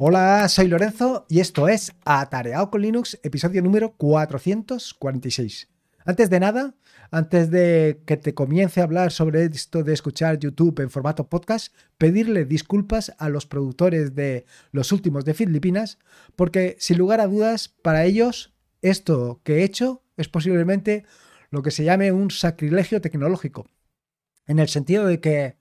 Hola, soy Lorenzo y esto es Atareado con Linux, episodio número 446. Antes de nada, antes de que te comience a hablar sobre esto de escuchar YouTube en formato podcast, pedirle disculpas a los productores de los últimos de Filipinas, porque sin lugar a dudas, para ellos, esto que he hecho es posiblemente lo que se llame un sacrilegio tecnológico. En el sentido de que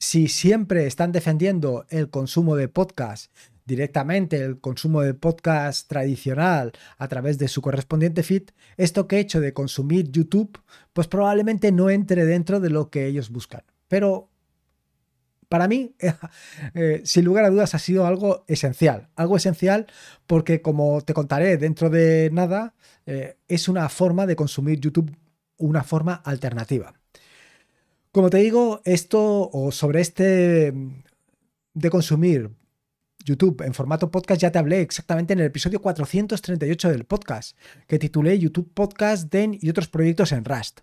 si siempre están defendiendo el consumo de podcast directamente, el consumo de podcast tradicional a través de su correspondiente feed, esto que he hecho de consumir YouTube, pues probablemente no entre dentro de lo que ellos buscan. Pero para mí, eh, sin lugar a dudas, ha sido algo esencial. Algo esencial porque, como te contaré dentro de nada, eh, es una forma de consumir YouTube, una forma alternativa. Como te digo, esto o sobre este de consumir YouTube en formato podcast ya te hablé exactamente en el episodio 438 del podcast, que titulé YouTube Podcast, Den y otros proyectos en Rust.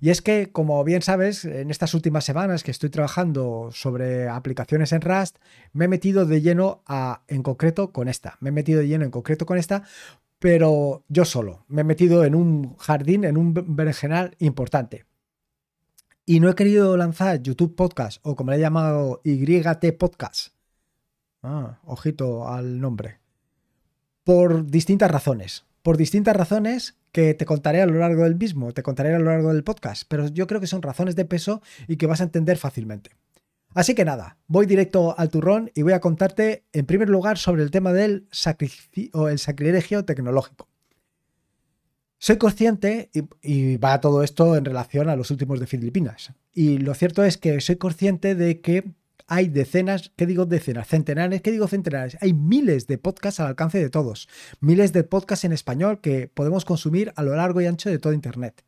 Y es que, como bien sabes, en estas últimas semanas que estoy trabajando sobre aplicaciones en Rust, me he metido de lleno a, en concreto con esta. Me he metido de lleno en concreto con esta, pero yo solo. Me he metido en un jardín, en un berenjenal importante. Y no he querido lanzar YouTube Podcast o como le he llamado YT Podcast. Ah, ojito al nombre. Por distintas razones. Por distintas razones que te contaré a lo largo del mismo, te contaré a lo largo del podcast, pero yo creo que son razones de peso y que vas a entender fácilmente. Así que nada, voy directo al turrón y voy a contarte en primer lugar sobre el tema del o el sacrilegio tecnológico. Soy consciente, y, va todo esto en relación a los últimos de Filipinas, y lo cierto es que soy consciente de que hay decenas, ¿qué digo decenas? Centenares, ¿qué digo centenares? Hay miles de podcasts al alcance de todos, miles de podcasts en español que podemos consumir a lo largo y ancho de todo Internet.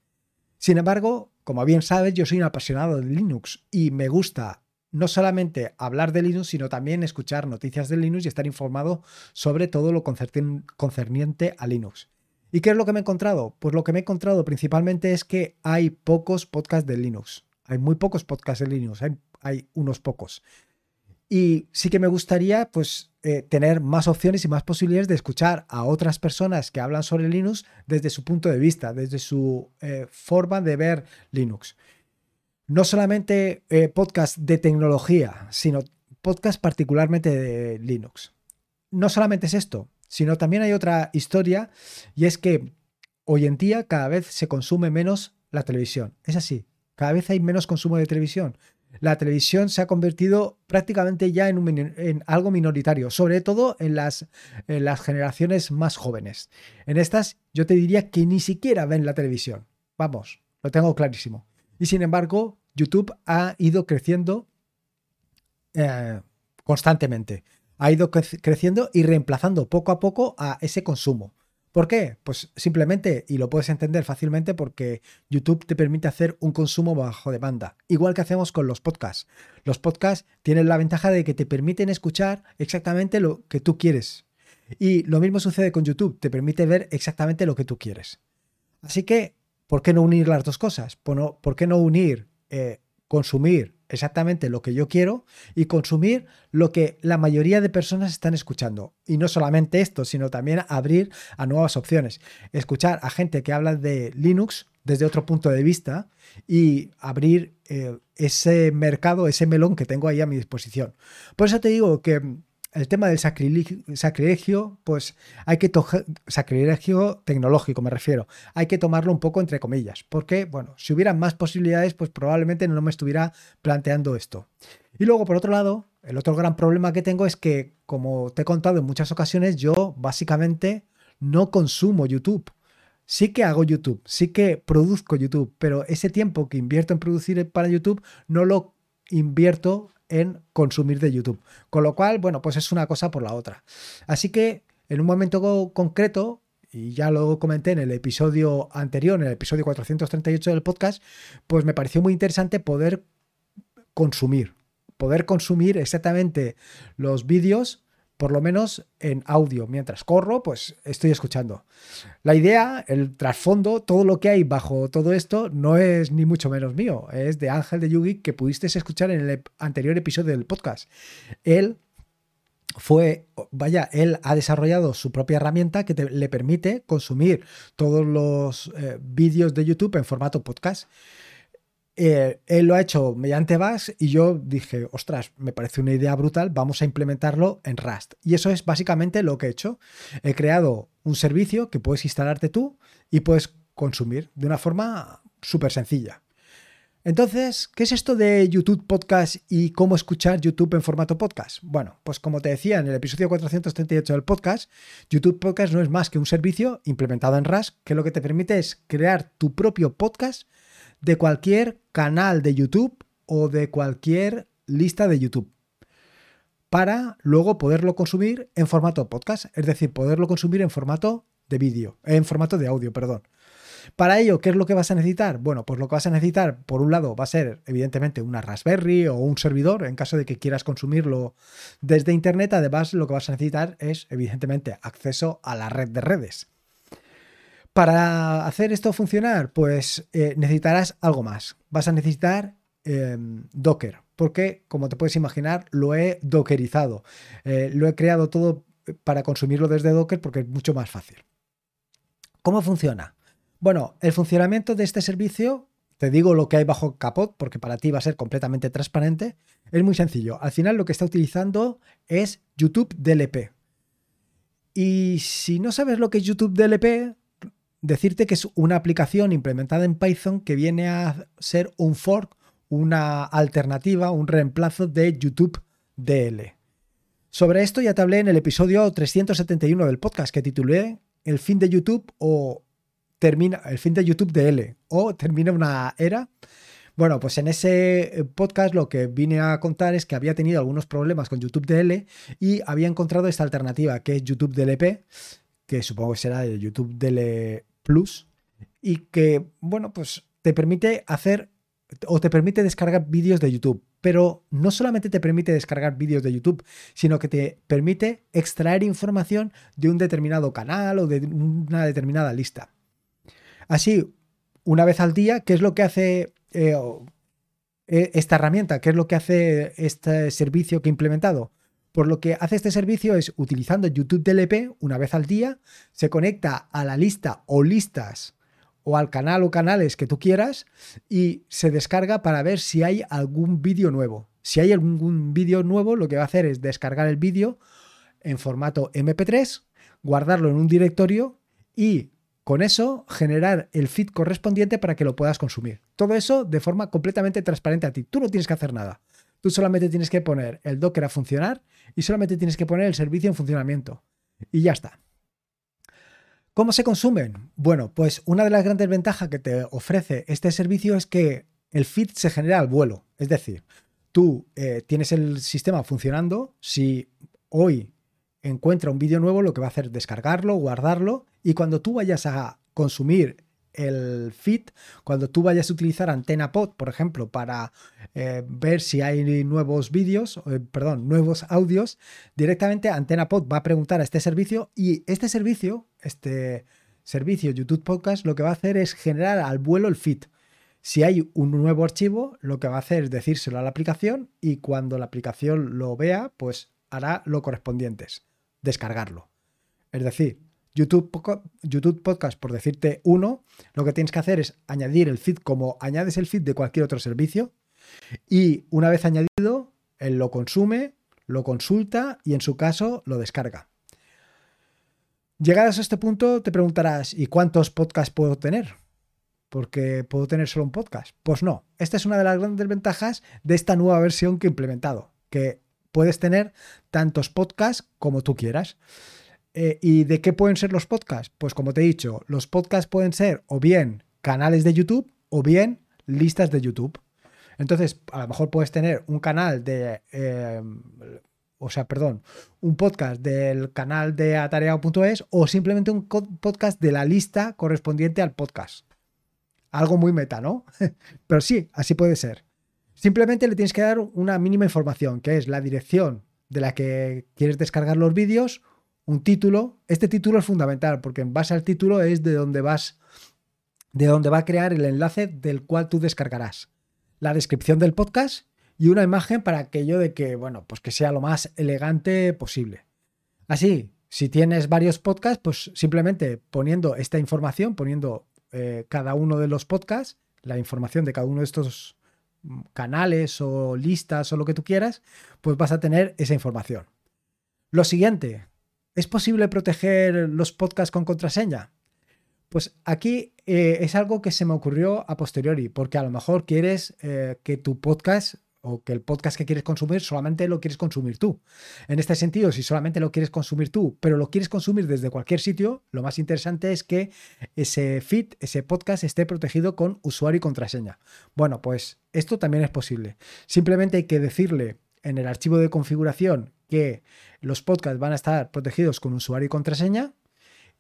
Sin embargo, como bien sabes, yo soy un apasionado de Linux y me gusta no solamente hablar de Linux, sino también escuchar noticias de Linux y estar informado sobre todo lo concerniente a Linux. ¿Y qué es lo que me he encontrado? Pues lo que me he encontrado principalmente es que hay pocos podcasts de Linux. Hay muy pocos podcasts de Linux, hay, unos pocos. Y sí que me gustaría pues eh, tener más opciones y más posibilidades de escuchar a otras personas que hablan sobre Linux desde su punto de vista, desde su eh, forma de ver Linux. No solamente eh, podcast de tecnología, sino podcast particularmente de Linux. No solamente es esto, sino también hay otra historia y es que hoy en día cada vez se consume menos la televisión. Es así, cada vez hay menos consumo de televisión. La televisión se ha convertido prácticamente ya en, algo minoritario, sobre todo en las, en las generaciones más jóvenes. En estas yo te diría que ni siquiera ven la televisión. Vamos, lo tengo clarísimo. Y sin embargo, YouTube ha ido creciendo eh, constantemente ha ido creciendo y reemplazando poco a poco a ese consumo. ¿Por qué? Pues simplemente, y lo puedes entender fácilmente, porque YouTube te permite hacer un consumo bajo demanda, igual que hacemos con los podcasts. Los podcasts tienen la ventaja de que te permiten escuchar exactamente lo que tú quieres. Y lo mismo sucede con YouTube, te permite ver exactamente lo que tú quieres. Así que, ¿por qué no unir las dos cosas? ¿Por qué no unir eh, consumir exactamente lo que yo quiero y consumir lo que la mayoría de personas están escuchando. Y no solamente esto, sino también abrir a nuevas opciones. Escuchar a gente que habla de Linux desde otro punto de vista y abrir eh, ese mercado, ese melón que tengo ahí a mi disposición. Por eso te digo que el tema del sacrilegio, pues hay que sacrilegio tecnológico me refiero, hay que tomarlo un poco entre comillas, porque bueno, si hubiera más posibilidades, pues probablemente no me estuviera planteando esto. Y luego, por otro lado, el otro gran problema que tengo es que, como te he contado en muchas ocasiones, yo básicamente no consumo YouTube. Sí que hago YouTube, sí que produzco YouTube, pero ese tiempo que invierto en producir para YouTube no lo invierto en consumir de YouTube. Con lo cual, bueno, pues es una cosa por la otra. Así que en un momento concreto, y ya lo comenté en el episodio anterior, en el episodio 438 del podcast, pues me pareció muy interesante poder consumir, poder consumir exactamente los vídeos por lo menos en audio. Mientras corro, pues estoy escuchando. La idea, el trasfondo, todo lo que hay bajo todo esto no es ni mucho menos mío, es de Ángel de Yugi que pudiste escuchar en el anterior episodio del podcast. Él fue, vaya, él ha desarrollado su propia herramienta que le permite consumir todos los eh, vídeos de YouTube en formato podcast. Eh, él lo ha hecho mediante Bash y yo dije, ostras, me parece una idea brutal, vamos a implementarlo en Rust. Y eso es básicamente lo que he hecho. He creado un servicio que puedes instalarte tú y puedes consumir de una forma súper sencilla. Entonces, ¿qué es esto de YouTube Podcast y cómo escuchar YouTube en formato podcast? Bueno, pues como te decía en el episodio 438 del podcast, YouTube Podcast no es más que un servicio implementado en Rust que lo que te permite es crear tu propio podcast de cualquier canal de YouTube o de cualquier lista de YouTube para luego poderlo consumir en formato podcast, es decir, poderlo consumir en formato de vídeo, en formato de audio, perdón. Para ello, ¿qué es lo que vas a necesitar? Bueno, pues lo que vas a necesitar, por un lado, va a ser evidentemente una Raspberry o un servidor, en caso de que quieras consumirlo desde Internet. Además, lo que vas a necesitar es, evidentemente, acceso a la red de redes. Para hacer esto funcionar, pues eh, necesitarás algo más. Vas a necesitar em, Docker, porque, como te puedes imaginar, lo he dockerizado. Eh, lo he creado todo para consumirlo desde Docker porque es mucho más fácil. ¿Cómo funciona? Bueno, el funcionamiento de este servicio, te digo lo que hay bajo capot, porque para ti va a ser completamente transparente, es muy sencillo. Al final lo que está utilizando es YouTube DLP. Y si no sabes lo que es YouTube DLP, decirte que es una aplicación implementada en Python que viene a ser un fork, una alternativa, un reemplazo de YouTube DL. Sobre esto ya te hablé en el episodio 371 del podcast que titulé El fin de YouTube o termina el fin de YouTube de L o termina una era. Bueno, pues en ese podcast lo que vine a contar es que había tenido algunos problemas con YouTube DL y había encontrado esta alternativa que es YouTube DLP, que supongo que será el YouTube DL Plus, y que, bueno, pues te permite hacer o te permite descargar vídeos de YouTube. Pero no solamente te permite descargar vídeos de YouTube, sino que te permite extraer información de un determinado canal o de una determinada lista. Así, una vez al día, ¿qué es lo que hace eh, e, esta herramienta? ¿Qué es lo que hace este servicio que he implementado? Por lo que hace este servicio es utilizando YouTube DLP una vez al día, se conecta a la lista o listas o al canal o canales que tú quieras y se descarga para ver si hay algún vídeo nuevo. Si hay algún vídeo nuevo, lo que va a hacer es descargar el vídeo en formato MP3, guardarlo en un directorio y con eso generar el feed correspondiente para que lo puedas consumir. Todo eso de forma completamente transparente a ti. Tú no tienes que hacer nada. Tú solamente tienes que poner el Docker a funcionar y solamente tienes que poner el servicio en funcionamiento. Y ya está. ¿Cómo se consumen? Bueno, pues una de las grandes ventajas que te ofrece este servicio es que el feed se genera al vuelo. Es decir, tú eh, tienes el sistema funcionando. Si hoy encuentra un vídeo nuevo, lo que va a hacer es descargarlo, guardarlo y cuando tú vayas a consumir el feed, cuando tú vayas a utilizar Antena Pod, por ejemplo, para eh, ver si hay nuevos vídeos, eh, perdón, nuevos audios, directamente Antena Pod va a preguntar a este servicio y este servicio, este servicio YouTube Podcast, lo que va a hacer es generar al vuelo el feed. Si hay un nuevo archivo, lo que va a hacer es decírselo a la aplicación y cuando la aplicación lo vea, pues hará lo correspondientes descargarlo. Es decir, YouTube, YouTube Podcast, por decirte uno, lo que tienes que hacer es añadir el feed como añades el feed de cualquier otro servicio y una vez añadido, él lo consume, lo consulta y en su caso lo descarga. Llegadas a este punto te preguntarás, ¿y cuántos podcasts puedo tener? Porque puedo tener solo un podcast. Pues no, esta es una de las grandes ventajas de esta nueva versión que he implementado, que puedes tener tantos podcasts como tú quieras. Eh, ¿Y de qué pueden ser los podcasts? Pues como te he dicho, los podcasts pueden ser o bien canales de YouTube o bien listas de YouTube. Entonces, a lo mejor puedes tener un canal de, em, o sea, perdón, un podcast del canal de atareado.es o simplemente un podcast de la lista correspondiente al podcast. Algo muy meta, ¿no? Pero sí, así puede ser. Simplemente le tienes que dar una mínima información, que es la dirección de la que quieres descargar los vídeos, un título. Este título es fundamental porque en base al título es de donde vas, de donde va a crear el enlace del cual tú descargarás. La descripción del podcast y una imagen para aquello de que, bueno, pues que sea lo más elegante posible. Así, si tienes varios podcasts, pues simplemente poniendo esta información, poniendo eh, cada uno de los podcasts, la información de cada uno de estos mm, canales o listas o lo que tú quieras, pues vas a tener esa información. Lo siguiente, ¿es posible proteger los podcasts con contraseña? Pues aquí eh, es algo que se me ocurrió a posteriori, porque a lo mejor quieres eh, que tu podcast o que el podcast que quieres consumir solamente lo quieres consumir tú. En este sentido, si solamente lo quieres consumir tú, pero lo quieres consumir desde cualquier sitio, lo más interesante es que ese feed, ese podcast esté protegido con usuario y contraseña. Bueno, pues esto también es posible. Simplemente hay que decirle en el archivo de configuración que los podcasts van a estar protegidos con usuario y contraseña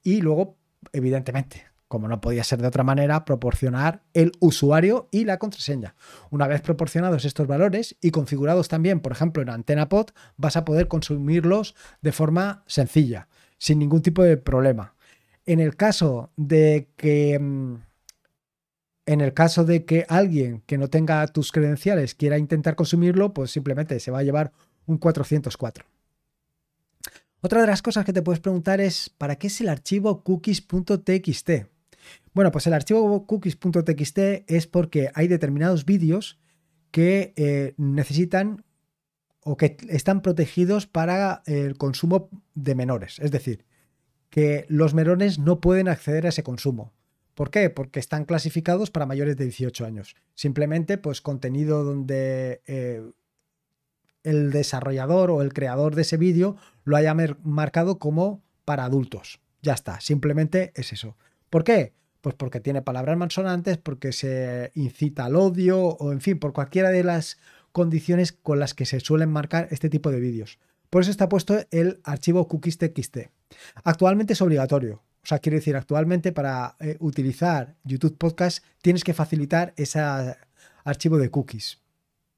y luego, evidentemente, como no podía ser de otra manera, proporcionar el usuario y la contraseña. Una vez proporcionados estos valores y configurados también, por ejemplo, en AntenaPod, vas a poder consumirlos de forma sencilla, sin ningún tipo de problema. En el caso de que mm, en el caso de que alguien que no tenga tus credenciales quiera intentar consumirlo, pues simplemente se va a llevar un 404. Otra de las cosas que te puedes preguntar es, ¿para qué es el archivo cookies.txt? Bueno, pues el archivo cookies.txt es porque hay determinados vídeos que eh, necesitan o que están protegidos para el consumo de menores. Es decir, que los menores no pueden acceder a ese consumo. ¿Por qué? Porque están clasificados para mayores de 18 años. Simplemente, pues contenido donde eh, el desarrollador o el creador de ese vídeo lo haya marcado como para adultos. Ya está, simplemente es eso. ¿Por qué? Pues porque tiene palabras malsonantes, porque se incita al odio o en fin, por cualquiera de las condiciones con las que se suelen marcar este tipo de vídeos. Por eso está puesto el archivo cookies.txt. Actualmente es obligatorio. O sea, quiero decir, actualmente para eh, utilizar YouTube Podcast tienes que facilitar ese archivo de cookies.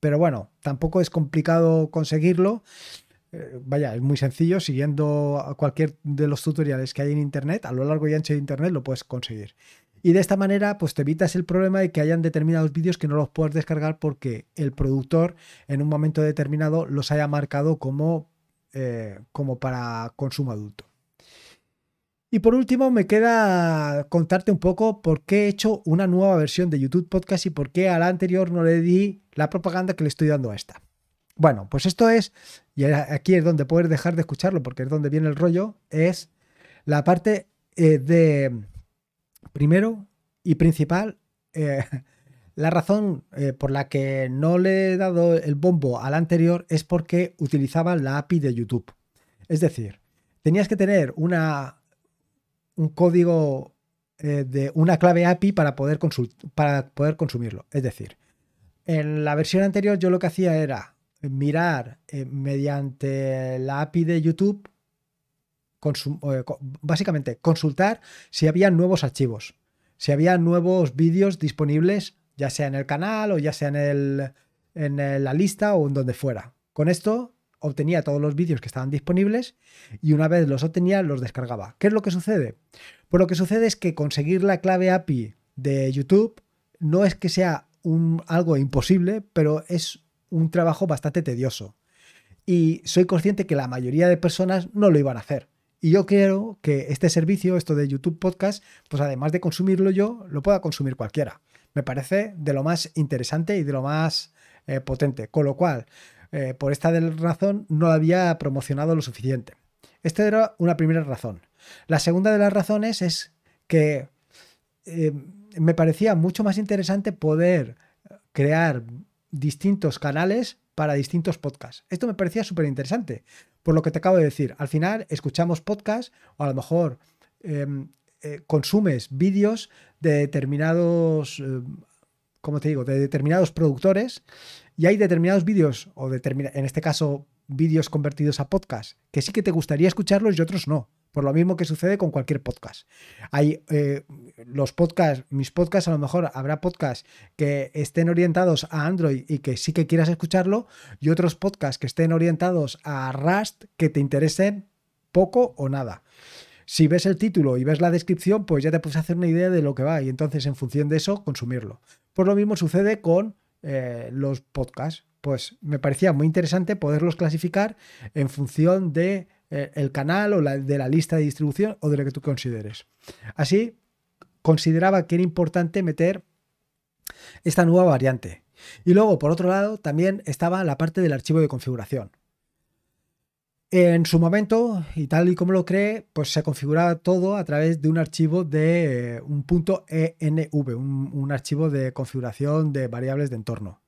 Pero bueno, tampoco es complicado conseguirlo. Eh, vaya, es muy sencillo, siguiendo cualquier de los tutoriales que hay en Internet, a lo largo y ancho de Internet lo puedes conseguir. Y de esta manera, pues te evitas el problema de que hayan determinados vídeos que no los puedes descargar porque el productor en un momento determinado los haya marcado como, eh, como para consumo adulto. Y por último, me queda contarte un poco por qué he hecho una nueva versión de YouTube Podcast y por qué a la anterior no le di la propaganda que le estoy dando a esta. Bueno, pues esto es, y aquí es donde puedes dejar de escucharlo porque es donde viene el rollo, es la parte eh, de, primero y principal, eh, la razón eh, por la que no le he dado el bombo al anterior es porque utilizaba la API de YouTube. Es decir, tenías que tener una, un código de una clave API para poder, para poder consumirlo. Es decir, en la versión anterior yo lo que hacía era mirar eh, mediante la API de YouTube, eh, básicamente consultar si había nuevos archivos, si había nuevos vídeos disponibles, ya sea en el canal o ya sea en, el, en la lista o en donde fuera. Con esto obtenía todos los vídeos que estaban disponibles y una vez los obtenía los descargaba. ¿Qué es lo que sucede? Pues lo que sucede es que conseguir la clave API de YouTube no es que sea algo imposible, pero es un trabajo bastante tedioso. Y soy consciente que la mayoría de personas no lo iban a hacer. Y yo quiero que este servicio, esto de YouTube Podcast, pues además de consumirlo yo, lo pueda consumir cualquiera. Me parece de lo más interesante y de lo más eh, potente. Con lo cual, eh, por esta razón, no lo había promocionado lo suficiente. Esta era una primera razón. La segunda de las razones es que eh, me parecía mucho más interesante poder crear distintos canales para distintos podcasts. Esto me parecía súper interesante, por lo que te acabo de decir. Al final escuchamos podcasts o a lo mejor em, eh, consumes vídeos de determinados, como te digo, de determinados productores y hay determinados vídeos o en este caso vídeos convertidos a podcast que sí que te gustaría escucharlos y otros no. Por lo mismo que sucede con cualquier podcast. Hay eh, los podcasts, mis podcasts, a lo mejor habrá podcasts que estén orientados a Android y que sí que quieras escucharlo, y otros podcasts que estén orientados a Rust que te interesen poco o nada. Si ves el título y ves la descripción, pues ya te puedes hacer una idea de lo que va y entonces en función de eso consumirlo. Por lo mismo sucede con eh, los podcasts pues me parecía muy interesante poderlos clasificar en función de eh, el canal o de la lista de distribución o de lo que tú consideres. Así, consideraba que era importante meter esta nueva variante. Y luego, por otro lado, también estaba la parte del archivo de configuración. En su momento, y tal y como lo cree, pues se configuraba todo a través de un archivo de eh, un punto .env, un, un archivo de configuración de variables de entorno.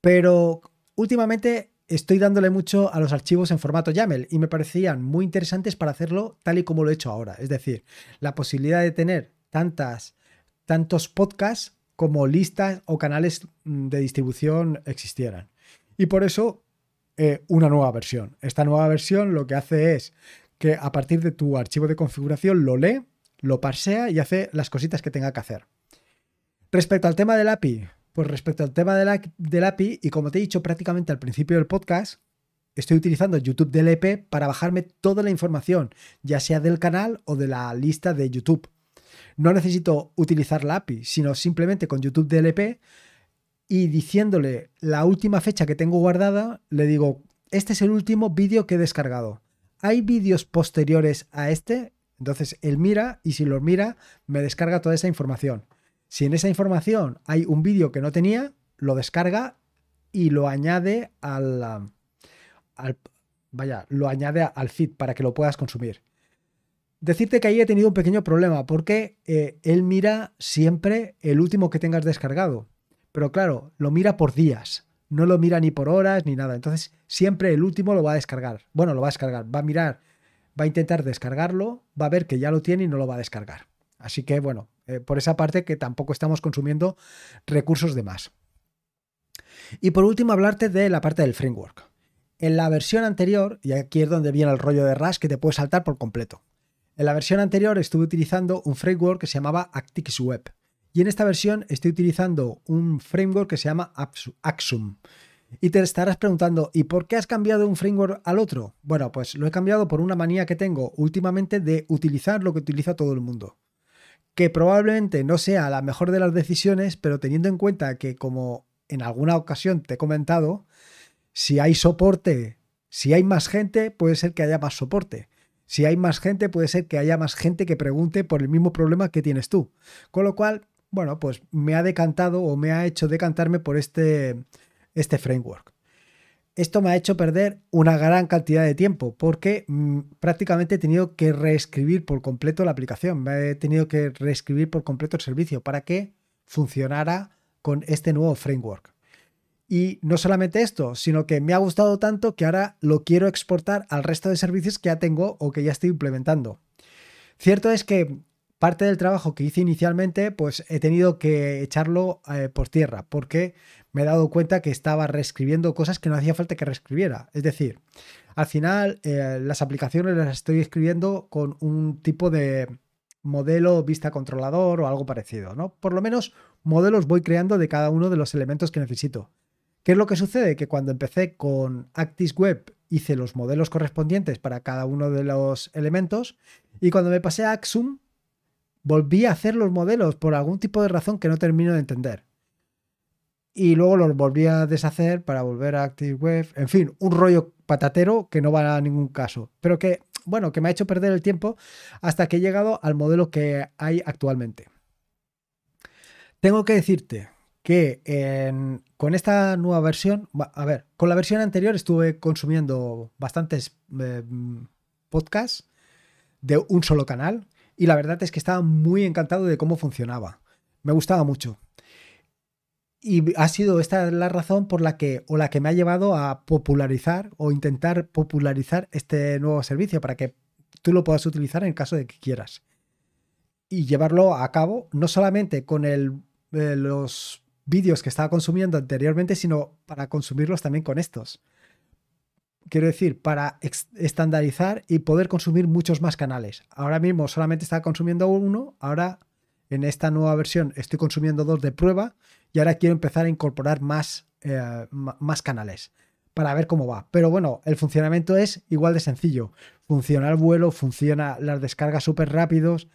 Pero últimamente estoy dándole mucho a los archivos en formato YAML y me parecían muy interesantes para hacerlo tal y como lo he hecho ahora. Es decir, la posibilidad de tener tantas, tantos podcasts como listas o canales mm, de distribución existieran. Y por eso eh, una nueva versión. Esta nueva versión lo que hace es que a partir de tu archivo de configuración lo lee, lo parsea y hace las cositas que tenga que hacer. Respecto al tema del API, pues respecto al tema del API, y como te he dicho prácticamente al principio del podcast, estoy utilizando YouTube DLP para bajarme toda la información, ya sea del canal o de la lista de YouTube. No necesito utilizar la API, sino simplemente con YouTube DLP y diciéndole la última fecha que tengo guardada, le digo, este es el último vídeo que he descargado. ¿Hay vídeos posteriores a este? Entonces él mira y si lo mira me descarga toda esa información. Si en esa información hay un vídeo que no tenía, lo descarga y lo añade al, vaya, lo añade al feed para que lo puedas consumir. Decirte que ahí he tenido un pequeño problema porque eh, él mira siempre el último que tengas descargado. Pero claro, lo mira por días, no lo mira ni por horas ni nada. Entonces, siempre el último lo va a descargar. Bueno, lo va a descargar, va a mirar, va a intentar descargarlo, va a ver que ya lo tiene y no lo va a descargar. Así que, bueno, eh, por esa parte que tampoco estamos consumiendo recursos de más. Y por último, hablarte de la parte del framework. En la versión anterior, y aquí es donde viene el rollo de RAS que te puede saltar por completo. En la versión anterior estuve utilizando un framework que se llamaba ActiveWeb. Y en esta versión estoy utilizando un framework que se llama Axum. Y te estarás preguntando, ¿y por qué has cambiado un framework al otro? Bueno, pues lo he cambiado por una manía que tengo últimamente de utilizar lo que utiliza todo el mundo. Que probablemente no sea la mejor de las decisiones, pero teniendo en cuenta que como en alguna ocasión te he comentado, si hay soporte, si hay más gente, puede ser que haya más soporte. Si hay más gente, puede ser que haya más gente que pregunte por el mismo problema que tienes tú. Con lo cual, bueno, pues me ha decantado o me ha hecho decantarme por este, este framework. Esto me ha hecho perder una gran cantidad de tiempo porque mm, prácticamente he tenido que reescribir por completo la aplicación, me he tenido que reescribir por completo el servicio para que funcionara con este nuevo framework. Y no solamente esto, sino que me ha gustado tanto que ahora lo quiero exportar al resto de servicios que ya tengo o que ya estoy implementando. Cierto es que parte del trabajo que hice inicialmente, pues he tenido que echarlo eh, por tierra, porque me he dado cuenta que estaba reescribiendo cosas que no hacía falta que reescribiera. Es decir, al final eh, las aplicaciones las estoy escribiendo con un tipo de modelo vista controlador o algo parecido, ¿no? Por lo menos modelos voy creando de cada uno de los elementos que necesito. ¿Qué es lo que sucede? Que cuando empecé con ActiveWeb hice los modelos correspondientes para cada uno de los elementos y cuando me pasé a Axum volví a hacer los modelos por algún tipo de razón que no termino de entender. Y luego los volví a deshacer para volver a ActiveWeb. En fin, un rollo patatero que no va a ningún caso. Pero que, bueno, que me ha hecho perder el tiempo hasta que he llegado al modelo que hay actualmente. Tengo que decirte que con esta nueva versión, a ver, con la versión anterior estuve consumiendo bastantes eh, podcasts de un solo canal y la verdad es que estaba muy encantado de cómo funcionaba. Me gustaba mucho. Y ha sido esta la razón por la que, o la que me ha llevado a popularizar o intentar popularizar este nuevo servicio para que tú lo puedas utilizar en caso de que quieras. Y llevarlo a cabo no solamente con el, eh, los vídeos que estaba consumiendo anteriormente, sino para consumirlos también con estos quiero decir, para estandarizar y poder consumir muchos más canales. Ahora mismo solamente estaba consumiendo uno, ahora en esta nueva versión estoy consumiendo dos de prueba y ahora quiero empezar a incorporar más, eh, más canales para ver cómo va. Pero bueno, el funcionamiento es igual de sencillo. Funciona el vuelo, funciona las descargas súper rápidos.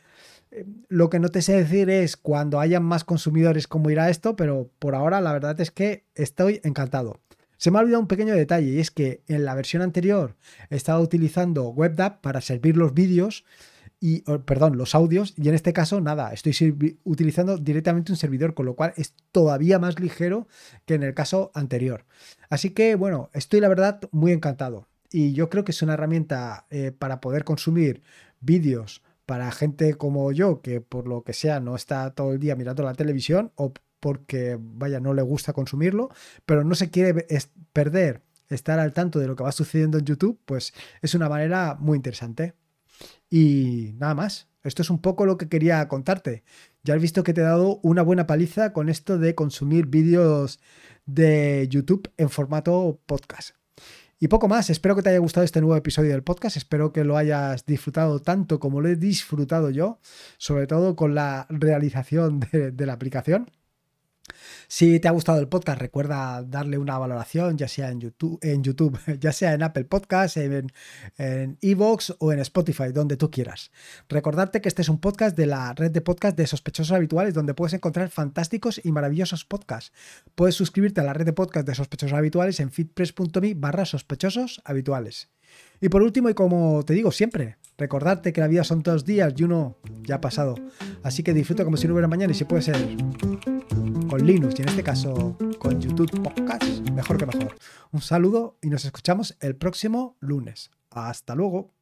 Eh, lo que no te sé decir es cuando hayan más consumidores cómo irá esto, pero por ahora la verdad es que estoy encantado. Se me ha olvidado un pequeño detalle y es que en la versión anterior estaba utilizando WebDAV para servir los vídeos y, perdón, los audios, y en este caso, nada, estoy utilizando directamente un servidor, con lo cual es todavía más ligero que en el caso anterior. Así que, bueno, estoy la verdad muy encantado. Y yo creo que es una herramienta eh, para poder consumir vídeos para gente como yo, que por lo que sea no está todo el día mirando la televisión porque, vaya, no le gusta consumirlo, pero no se quiere perder estar al tanto de lo que va sucediendo en YouTube, pues es una manera muy interesante. Y nada más. Esto es un poco lo que quería contarte. Ya has visto que te he dado una buena paliza con esto de consumir vídeos de YouTube en formato podcast. Y poco más, espero que te haya gustado este nuevo episodio del podcast, espero que lo hayas disfrutado tanto como lo he disfrutado yo, sobre todo con la realización de, de la aplicación. Si te ha gustado el podcast, recuerda darle una valoración, ya sea en YouTube, ya sea en Apple Podcasts, en Evox o en Spotify, donde tú quieras. Recordarte que este es un podcast de la red de podcast de sospechosos habituales, donde puedes encontrar fantásticos y maravillosos podcasts. Puedes suscribirte a la red de podcast de sospechosos habituales en fitpress.me barra habituales. Y por último, y como te digo siempre, recordarte que la vida son dos días y uno ya ha pasado. Así que disfruta como si no hubiera mañana y si puede ser con Linux y en este caso con YouTube Podcast, mejor que mejor. Un saludo y nos escuchamos el próximo lunes. Hasta luego.